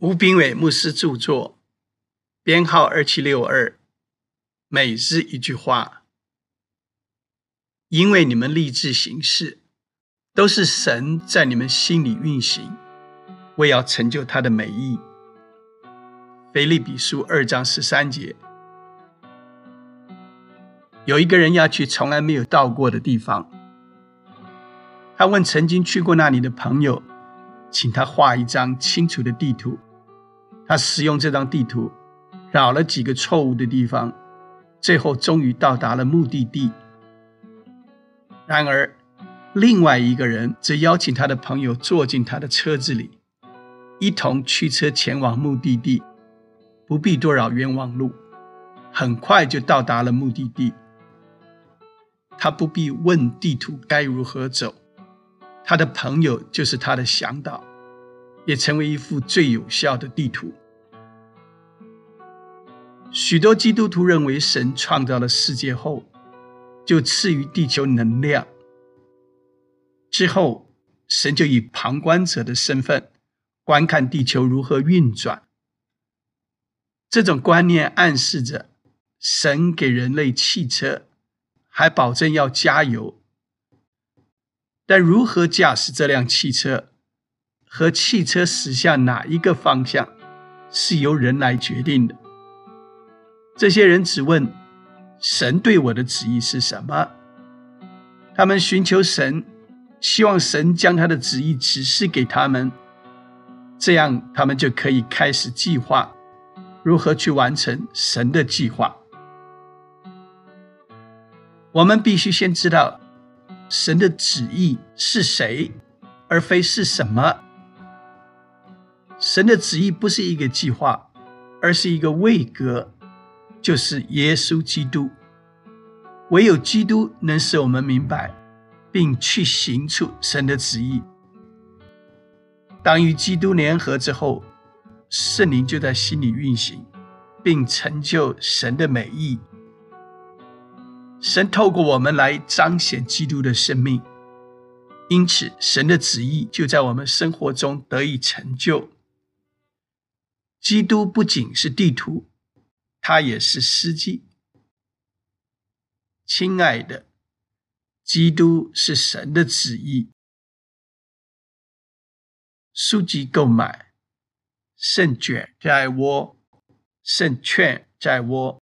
吴炳伟牧师著作，编号二七六二，每日一句话。因为你们立志行事，都是神在你们心里运行，为要成就他的美意。腓利比书二章十三节。有一个人要去从来没有到过的地方，他问曾经去过那里的朋友，请他画一张清楚的地图。他使用这张地图，绕了几个错误的地方，最后终于到达了目的地。然而，另外一个人则邀请他的朋友坐进他的车子里，一同驱车前往目的地，不必多绕冤枉路，很快就到达了目的地。他不必问地图该如何走，他的朋友就是他的向导。也成为一幅最有效的地图。许多基督徒认为，神创造了世界后，就赐予地球能量，之后神就以旁观者的身份观看地球如何运转。这种观念暗示着，神给人类汽车，还保证要加油，但如何驾驶这辆汽车？和汽车驶向哪一个方向，是由人来决定的。这些人只问神对我的旨意是什么，他们寻求神，希望神将他的旨意指示给他们，这样他们就可以开始计划如何去完成神的计划。我们必须先知道神的旨意是谁，而非是什么。神的旨意不是一个计划，而是一个位格，就是耶稣基督。唯有基督能使我们明白，并去行出神的旨意。当与基督联合之后，圣灵就在心里运行，并成就神的美意。神透过我们来彰显基督的生命，因此神的旨意就在我们生活中得以成就。基督不仅是地图，它也是司机。亲爱的，基督是神的旨意。书籍购买，胜券在握，胜券在握。